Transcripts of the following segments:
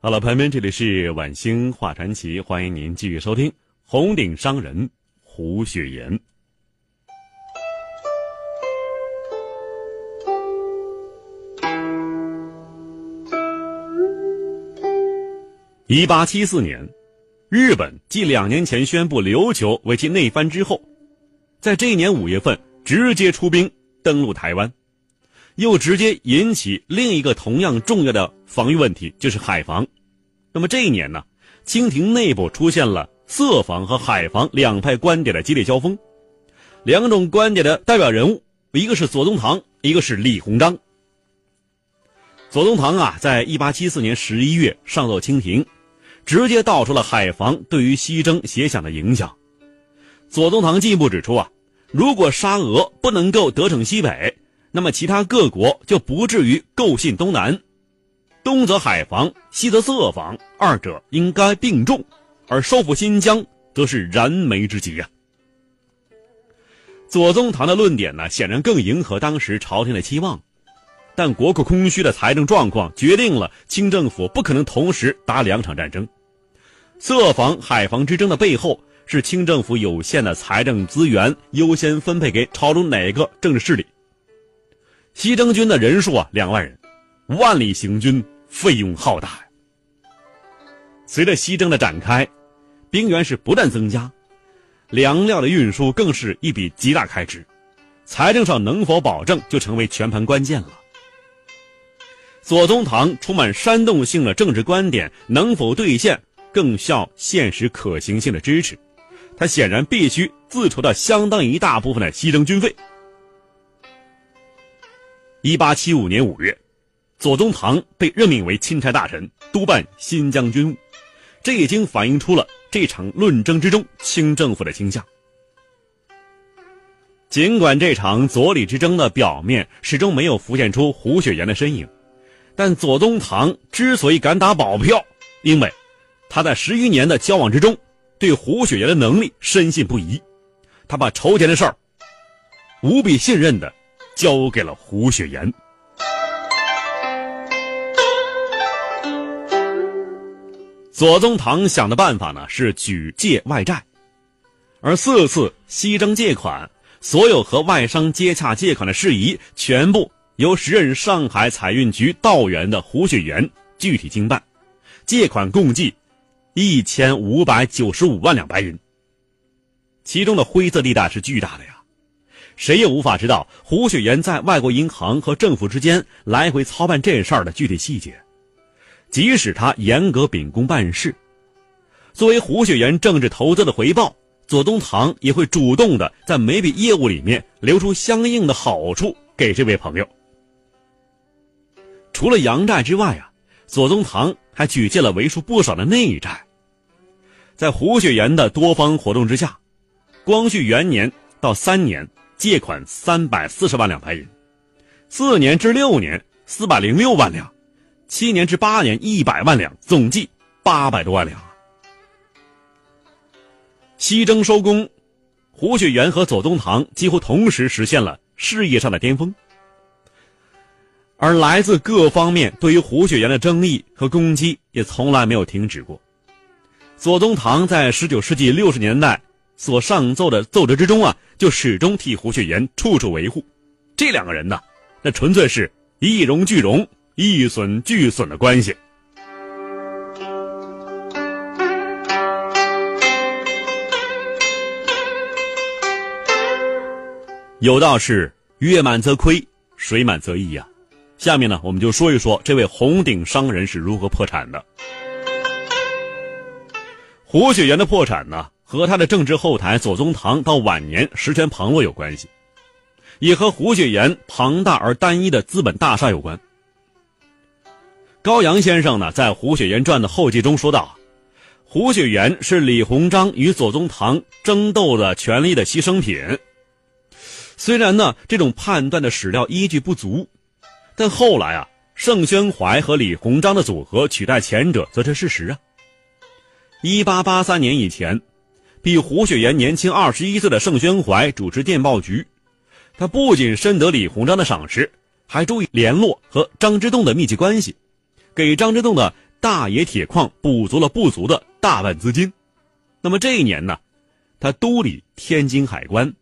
好了，朋友们，这里是晚星画传奇，欢迎您继续收听红顶商人胡雪岩。一八七四年，日本继两年前宣布琉球为其内藩之后，在这一年五月份直接出兵登陆台湾，又直接引起另一个同样重要的防御问题，就是海防。那么这一年呢，清廷内部出现了色防和海防两派观点的激烈交锋，两种观点的代表人物，一个是左宗棠，一个是李鸿章。左宗棠啊，在一八七四年十一月上奏清廷。直接道出了海防对于西征协想的影响。左宗棠进一步指出啊，如果沙俄不能够得逞西北，那么其他各国就不至于构陷东南。东则海防，西则色防，二者应该并重，而收复新疆则是燃眉之急呀。左宗棠的论点呢，显然更迎合当时朝廷的期望，但国库空虚的财政状况决定了清政府不可能同时打两场战争。色防海防之争的背后，是清政府有限的财政资源优先分配给朝中哪个政治势力。西征军的人数啊，两万人，万里行军费用浩大。随着西征的展开，兵源是不断增加，粮料的运输更是一笔极大开支，财政上能否保证就成为全盘关键了。左宗棠充满煽动性的政治观点能否兑现？更需要现实可行性的支持，他显然必须自筹到相当一大部分的西征军费。一八七五年五月，左宗棠被任命为钦差大臣，督办新疆军务，这已经反映出了这场论争之中清政府的倾向。尽管这场左李之争的表面始终没有浮现出胡雪岩的身影，但左宗棠之所以敢打保票，因为。他在十余年的交往之中，对胡雪岩的能力深信不疑。他把筹钱的事儿无比信任的交给了胡雪岩。左宗棠想的办法呢是举借外债，而四次西征借款，所有和外商接洽借款的事宜，全部由时任上海采运局道员的胡雪岩具体经办，借款共计。一千五百九十五万两白银，其中的灰色地带是巨大的呀，谁也无法知道胡雪岩在外国银行和政府之间来回操办这事儿的具体细节。即使他严格秉公办事，作为胡雪岩政治投资的回报，左宗棠也会主动的在每笔业务里面留出相应的好处给这位朋友。除了洋债之外啊，左宗棠还举借了为数不少的内债。在胡雪岩的多方活动之下，光绪元年到三年借款三百四十万两白银，四年至六年四百零六万两，七年至八年一百万两，总计八百多万两。西征收工，胡雪岩和左宗棠几乎同时实现了事业上的巅峰，而来自各方面对于胡雪岩的争议和攻击也从来没有停止过。左宗棠在十九世纪六十年代所上奏的奏折之中啊，就始终替胡雪岩处处维护。这两个人呢，那纯粹是一荣俱荣、一损俱损的关系。有道是“月满则亏，水满则溢”呀。下面呢，我们就说一说这位红顶商人是如何破产的。胡雪岩的破产呢，和他的政治后台左宗棠到晚年实权旁落有关系，也和胡雪岩庞大而单一的资本大厦有关。高阳先生呢，在《胡雪岩传》的后记中说道：“胡雪岩是李鸿章与左宗棠争斗的权力的牺牲品。”虽然呢，这种判断的史料依据不足，但后来啊，盛宣怀和李鸿章的组合取代前者，则是事实啊。一八八三年以前，比胡雪岩年轻二十一岁的盛宣怀主持电报局，他不仅深得李鸿章的赏识，还注意联络和张之洞的密切关系，给张之洞的大冶铁矿补足了不足的大半资金。那么这一年呢，他督理天津海关，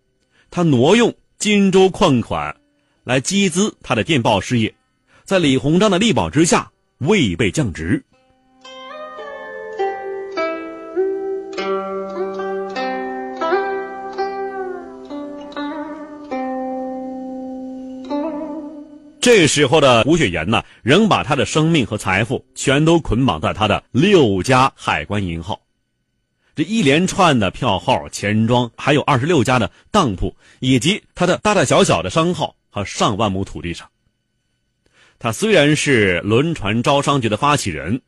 他挪用。荆州矿款，来集资他的电报事业，在李鸿章的力保之下，未被降职。这时候的胡雪岩呢，仍把他的生命和财富全都捆绑在他的六家海关银号。这一连串的票号、钱庄，还有二十六家的当铺，以及他的大大小小的商号和上万亩土地上。他虽然是轮船招商局的发起人，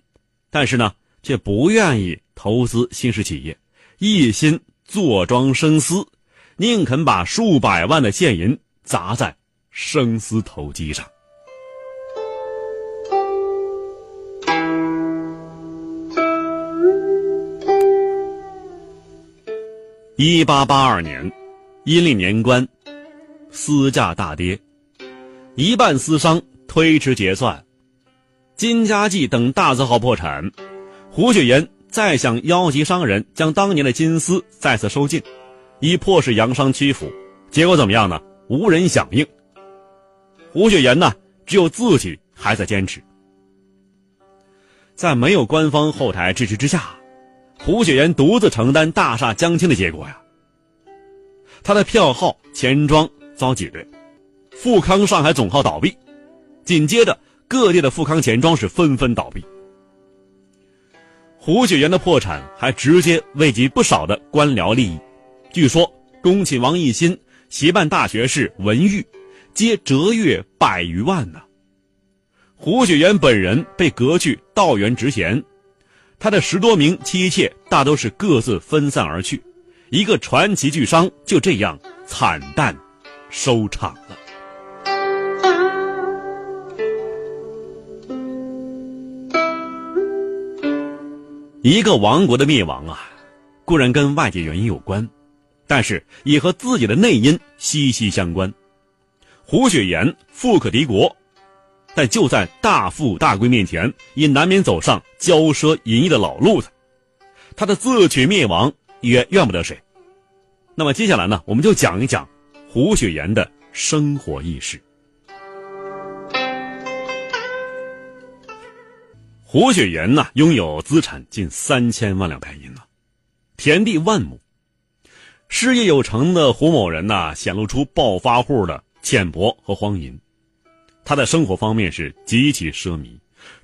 但是呢，却不愿意投资新式企业，一心坐庄生丝，宁肯把数百万的现银砸在生丝投机上。一八八二年，阴历年关，丝价大跌，一半丝商推迟结算，金家记等大字号破产，胡雪岩再想邀集商人将当年的金丝再次收进，以迫使洋商屈服，结果怎么样呢？无人响应。胡雪岩呢，只有自己还在坚持，在没有官方后台支持之下。胡雪岩独自承担大厦将倾的结果呀。他的票号钱庄遭挤兑，富康上海总号倒闭，紧接着各地的富康钱庄是纷纷倒闭。胡雪岩的破产还直接危及不少的官僚利益，据说恭亲王奕欣、协办大学士文玉，皆折月百余万呢。胡雪岩本人被革去道员职衔。他的十多名妻妾大都是各自分散而去，一个传奇巨商就这样惨淡收场了。一个王国的灭亡啊，固然跟外界原因有关，但是也和自己的内因息息相关。胡雪岩富可敌国。但就在大富大贵面前，也难免走上骄奢淫逸的老路子。他的自取灭亡也怨不得谁。那么接下来呢，我们就讲一讲胡雪岩的生活轶事。胡雪岩呢，拥有资产近三千万两白银呢，田地万亩，事业有成的胡某人呢，显露出暴发户的浅薄和荒淫。他在生活方面是极其奢靡，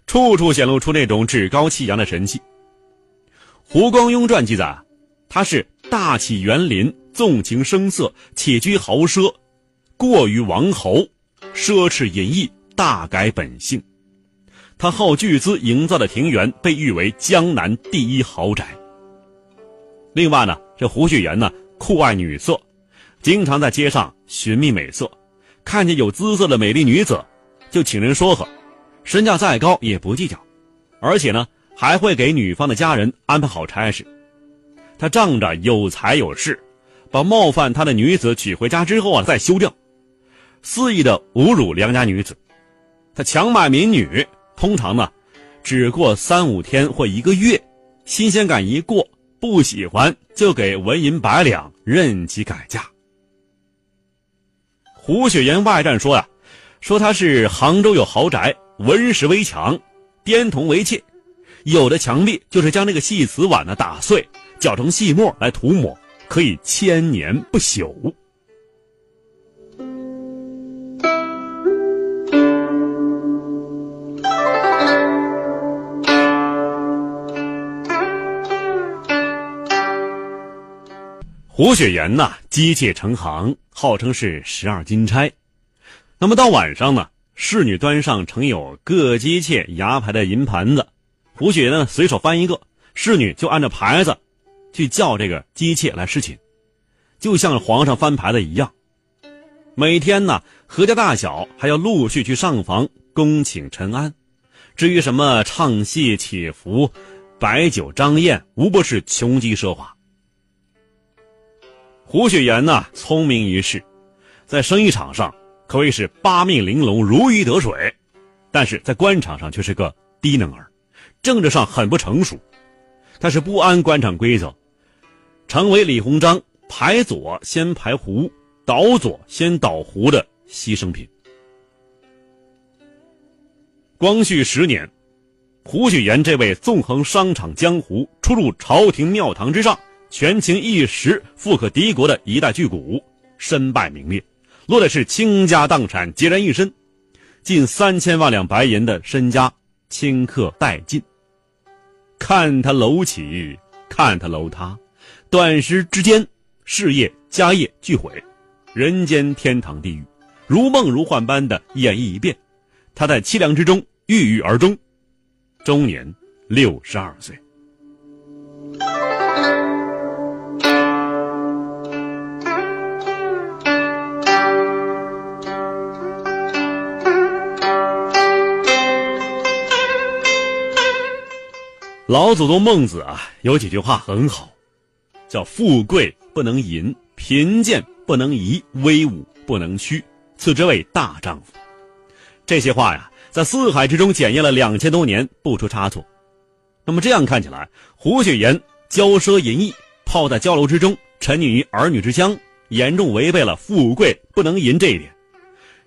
处处显露出那种趾高气扬的神气。《胡光庸传》记载，他是大气园林，纵情声色，且居豪奢，过于王侯，奢侈淫逸，大改本性。他耗巨资营造的庭园被誉为江南第一豪宅。另外呢，这胡雪岩呢酷爱女色，经常在街上寻觅美色，看见有姿色的美丽女子。就请人说和，身价再高也不计较，而且呢还会给女方的家人安排好差事。他仗着有财有势，把冒犯他的女子娶回家之后啊再休掉，肆意的侮辱良家女子。他强买民女，通常呢只过三五天或一个月，新鲜感一过，不喜欢就给纹银百两，任其改嫁。胡雪岩外传说呀。说他是杭州有豪宅，文石为墙，滇铜为砌，有的墙壁就是将那个细瓷碗呢打碎，搅成细末来涂抹，可以千年不朽。胡雪岩呐，机械成行，号称是十二金钗。那么到晚上呢，侍女端上盛有各姬妾牙牌的银盘子，胡雪岩呢随手翻一个，侍女就按照牌子去叫这个姬妾来侍寝，就像皇上翻牌子一样。每天呢，何家大小还要陆续去上房恭请陈安。至于什么唱戏起伏、摆酒张宴，无不是穷极奢华。胡雪岩呢，聪明一世，在生意场上可谓是八面玲珑、如鱼得水，但是在官场上却是个低能儿，政治上很不成熟。他是不安官场规则，成为李鸿章排左先排胡。倒左先倒胡的牺牲品。光绪十年，胡雪岩这位纵横商场江湖、出入朝廷庙堂之上、权倾一时、富可敌国的一代巨贾，身败名裂，落的是倾家荡产，孑然一身，近三千万两白银的身家顷刻殆尽。看他楼起，看他楼塌，短时之间，事业家业俱毁。人间天堂地狱，如梦如幻般的演绎一遍，他在凄凉之中郁郁而终，终年六十二岁。老祖宗孟子啊，有几句话很好，叫“富贵不能淫，贫贱”。不能移，威武不能屈，此之谓大丈夫。这些话呀，在四海之中检验了两千多年，不出差错。那么这样看起来，胡雪岩骄奢淫逸，泡在交楼之中，沉溺于儿女之乡，严重违背了“富贵不能淫”这一点。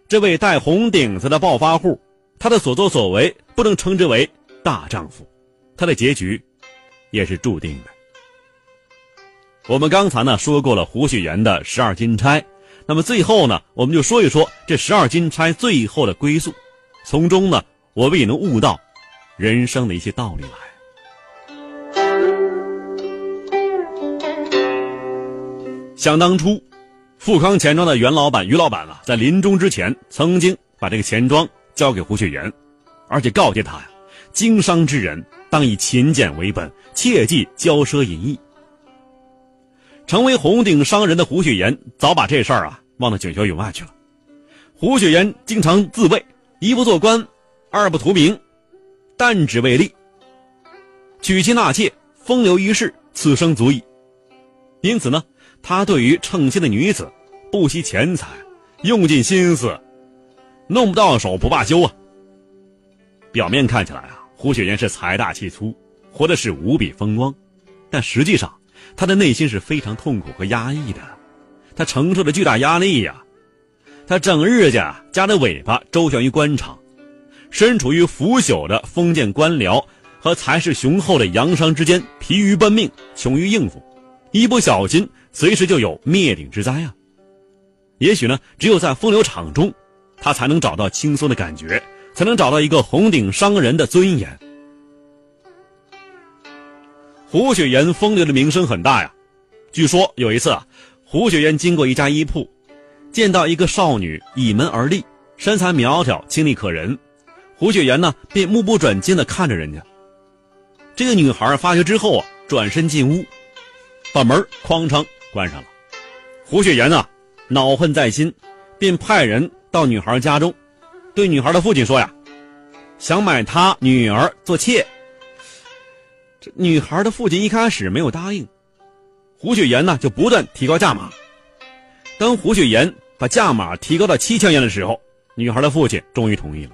这位戴红顶子的暴发户，他的所作所为不能称之为大丈夫，他的结局也是注定的。我们刚才呢说过了胡雪岩的十二金钗，那么最后呢，我们就说一说这十二金钗最后的归宿，从中呢，我们也能悟到人生的一些道理来。想当初，富康钱庄的袁老板于老板啊，在临终之前曾经把这个钱庄交给胡雪岩，而且告诫他呀，经商之人当以勤俭为本，切忌骄奢淫逸。成为红顶商人的胡雪岩早把这事儿啊忘到九霄云外去了。胡雪岩经常自谓一不做官，二不图名，但只为利。娶妻纳妾，风流一世，此生足矣。因此呢，他对于称心的女子，不惜钱财，用尽心思，弄不到手不罢休啊。表面看起来啊，胡雪岩是财大气粗，活的是无比风光，但实际上。他的内心是非常痛苦和压抑的，他承受着巨大压力呀，他整日家夹着尾巴周旋于官场，身处于腐朽的封建官僚和财势雄厚的洋商之间，疲于奔命，穷于应付，一不小心随时就有灭顶之灾啊！也许呢，只有在风流场中，他才能找到轻松的感觉，才能找到一个红顶商人的尊严。胡雪岩风流的名声很大呀，据说有一次啊，胡雪岩经过一家衣铺，见到一个少女倚门而立，身材苗条，清丽可人。胡雪岩呢，便目不转睛地看着人家。这个女孩发觉之后啊，转身进屋，把门哐当关上了。胡雪岩呢，恼恨在心，便派人到女孩家中，对女孩的父亲说呀：“想买她女儿做妾。”这女孩的父亲一开始没有答应，胡雪岩呢就不断提高价码。当胡雪岩把价码提高到七千元的时候，女孩的父亲终于同意了。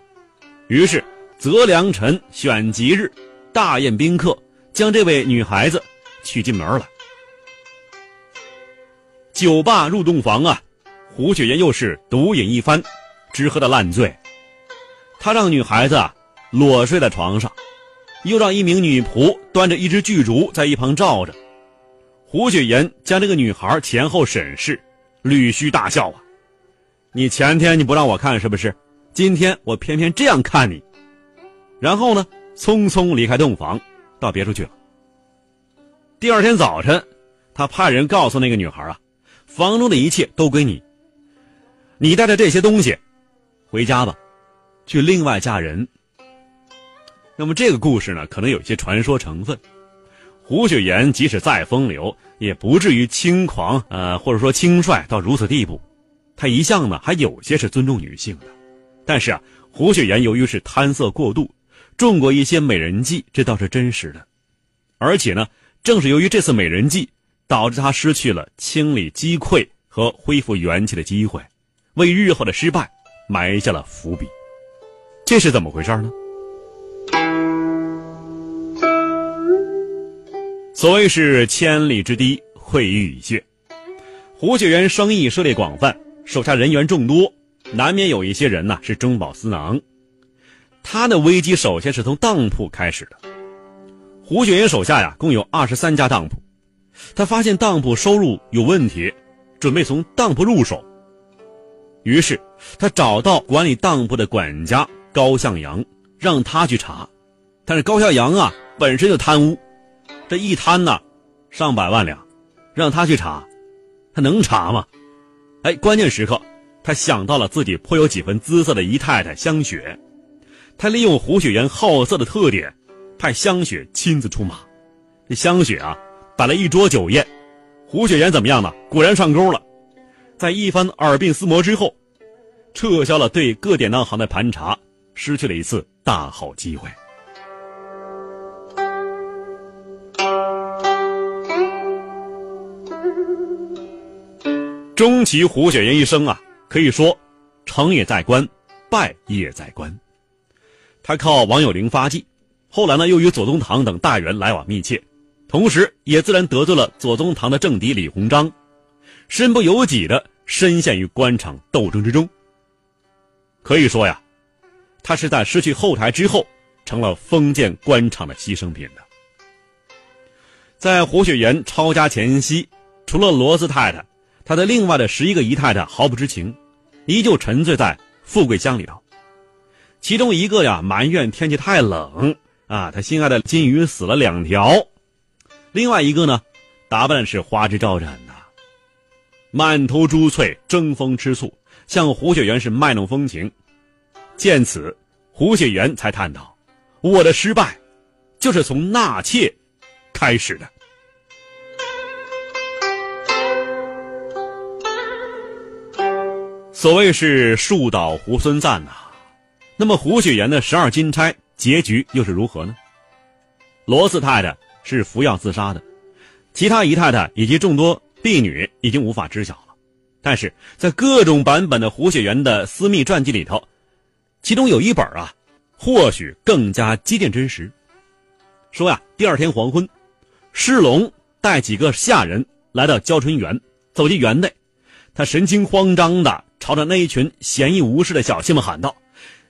于是择良辰选吉日，大宴宾客，将这位女孩子娶进门来。酒吧入洞房啊，胡雪岩又是独饮一番，直喝的烂醉。他让女孩子啊裸睡在床上。又让一名女仆端着一只巨烛在一旁照着，胡雪岩将这个女孩前后审视，捋须大笑啊！你前天你不让我看是不是？今天我偏偏这样看你。然后呢，匆匆离开洞房，到别处去了。第二天早晨，他派人告诉那个女孩啊，房中的一切都归你，你带着这些东西回家吧，去另外嫁人。那么这个故事呢，可能有一些传说成分。胡雪岩即使再风流，也不至于轻狂，呃，或者说轻率到如此地步。他一向呢，还有些是尊重女性的。但是啊，胡雪岩由于是贪色过度，中过一些美人计，这倒是真实的。而且呢，正是由于这次美人计，导致他失去了清理积溃和恢复元气的机会，为日后的失败埋下了伏笔。这是怎么回事呢？所谓是千里之堤，会于蚁穴。胡雪岩生意涉猎广泛，手下人员众多，难免有一些人呐是中饱私囊。他的危机首先是从当铺开始的。胡雪岩手下呀共有二十三家当铺，他发现当铺收入有问题，准备从当铺入手。于是他找到管理当铺的管家高向阳，让他去查。但是高向阳啊本身就贪污。这一贪呢，上百万两，让他去查，他能查吗？哎，关键时刻，他想到了自己颇有几分姿色的姨太太香雪，他利用胡雪岩好色的特点，派香雪亲自出马。这香雪啊，摆了一桌酒宴，胡雪岩怎么样呢？果然上钩了，在一番耳鬓厮磨之后，撤销了对各典当行的盘查，失去了一次大好机会。终其胡雪岩一生啊，可以说，成也在官，败也在官。他靠王有龄发迹，后来呢又与左宗棠等大员来往密切，同时也自然得罪了左宗棠的政敌李鸿章，身不由己的深陷于官场斗争之中。可以说呀，他是在失去后台之后，成了封建官场的牺牲品的。在胡雪岩抄家前夕，除了罗斯太太。他的另外的十一个姨太太毫不知情，依旧沉醉在富贵乡里头。其中一个呀埋怨天气太冷啊，他心爱的金鱼死了两条；另外一个呢，打扮是花枝招展的，满头珠翠，争风吃醋，向胡雪岩是卖弄风情。见此，胡雪岩才叹道：“我的失败，就是从纳妾开始的。”所谓是树倒猢狲散呐，那么胡雪岩的十二金钗结局又是如何呢？罗四太太是服药自杀的，其他姨太太以及众多婢女已经无法知晓了。但是在各种版本的胡雪岩的私密传记里头，其中有一本啊，或许更加接近真实。说呀，第二天黄昏，世龙带几个下人来到焦春园，走进园内，他神情慌张的。朝着那一群闲逸无事的小妾们喊道：“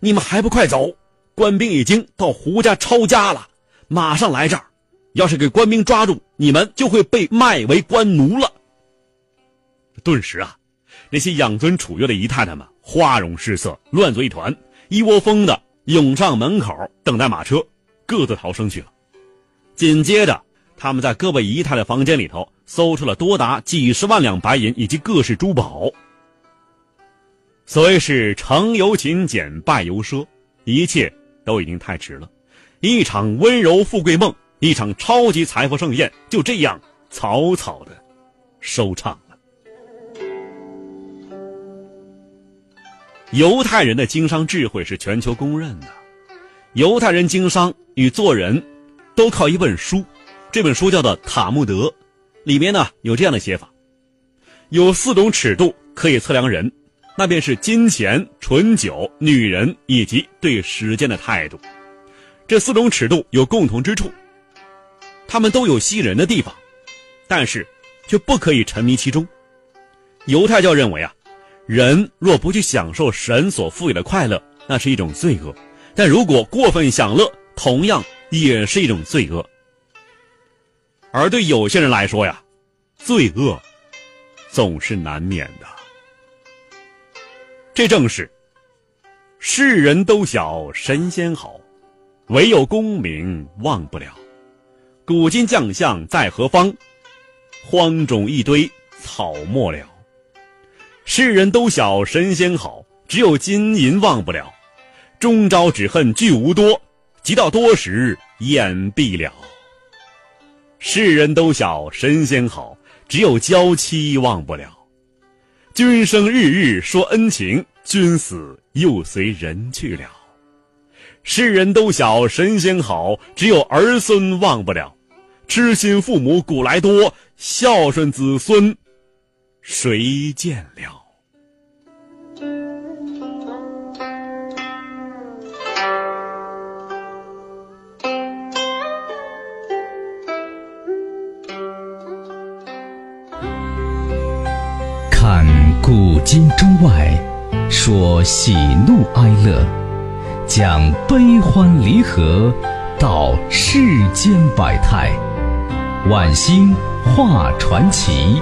你们还不快走！官兵已经到胡家抄家了，马上来这儿。要是给官兵抓住，你们就会被卖为官奴了。”顿时啊，那些养尊处优的姨太太们花容失色，乱作一团，一窝蜂的涌上门口等待马车，各自逃生去了。紧接着，他们在各位姨太太房间里头搜出了多达几十万两白银以及各式珠宝。所谓是成由勤俭，败由奢，一切都已经太迟了。一场温柔富贵梦，一场超级财富盛宴，就这样草草的收场犹太人的经商智慧是全球公认的，犹太人经商与做人，都靠一本书，这本书叫做《塔木德》，里面呢有这样的写法：有四种尺度可以测量人。那便是金钱、醇酒、女人以及对时间的态度，这四种尺度有共同之处，他们都有吸引人的地方，但是却不可以沉迷其中。犹太教认为啊，人若不去享受神所赋予的快乐，那是一种罪恶；但如果过分享乐，同样也是一种罪恶。而对有些人来说呀，罪恶总是难免的。这正是世人都晓神仙好，唯有功名忘不了。古今将相在何方？荒冢一堆草没了。世人都晓神仙好，只有金银忘不了。终朝只恨聚无多，及到多时眼闭了。世人都晓神仙好，只有娇妻忘不了。君生日日说恩情，君死又随人去了。世人都晓神仙好，只有儿孙忘不了。痴心父母古来多，孝顺子孙谁见了？看古今中外，说喜怒哀乐，讲悲欢离合，道世间百态，晚星画传奇。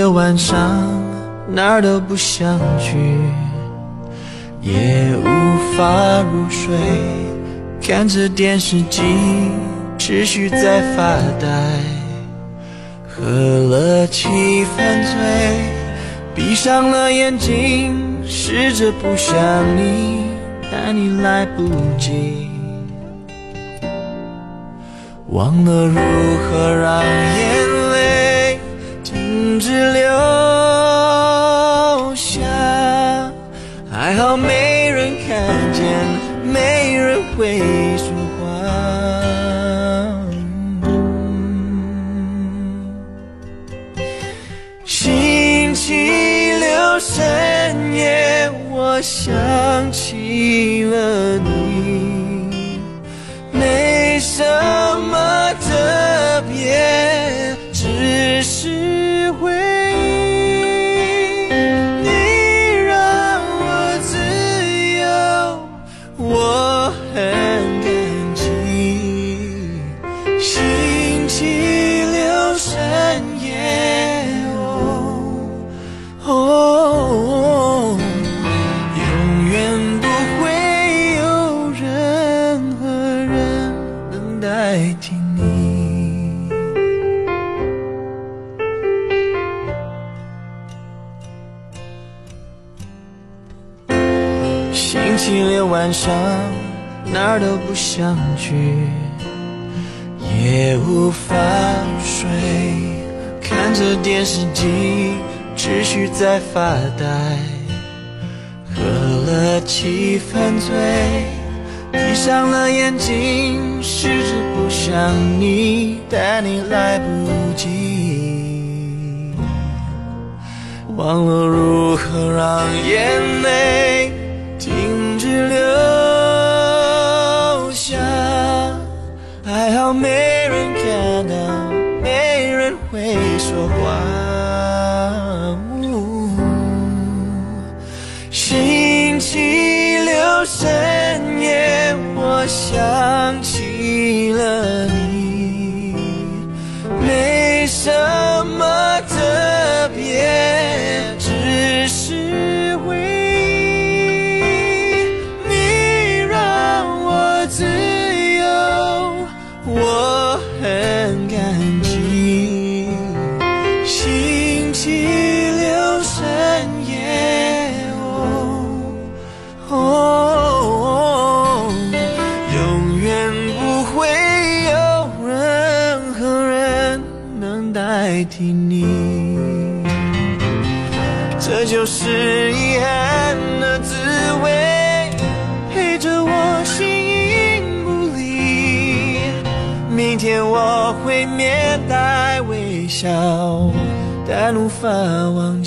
的晚上哪儿都不想去，也无法入睡。看着电视机，持续在发呆，喝了七分醉，闭上了眼睛，试着不想你，但你来不及，忘了如何让眼只留下，还好没人看见。没人会说话。星期六深夜，我想起了你，没什了七分醉，闭上了眼睛，试着不想你，但你来不及，忘了如何让眼泪停。止流下，还好没我想啊忘。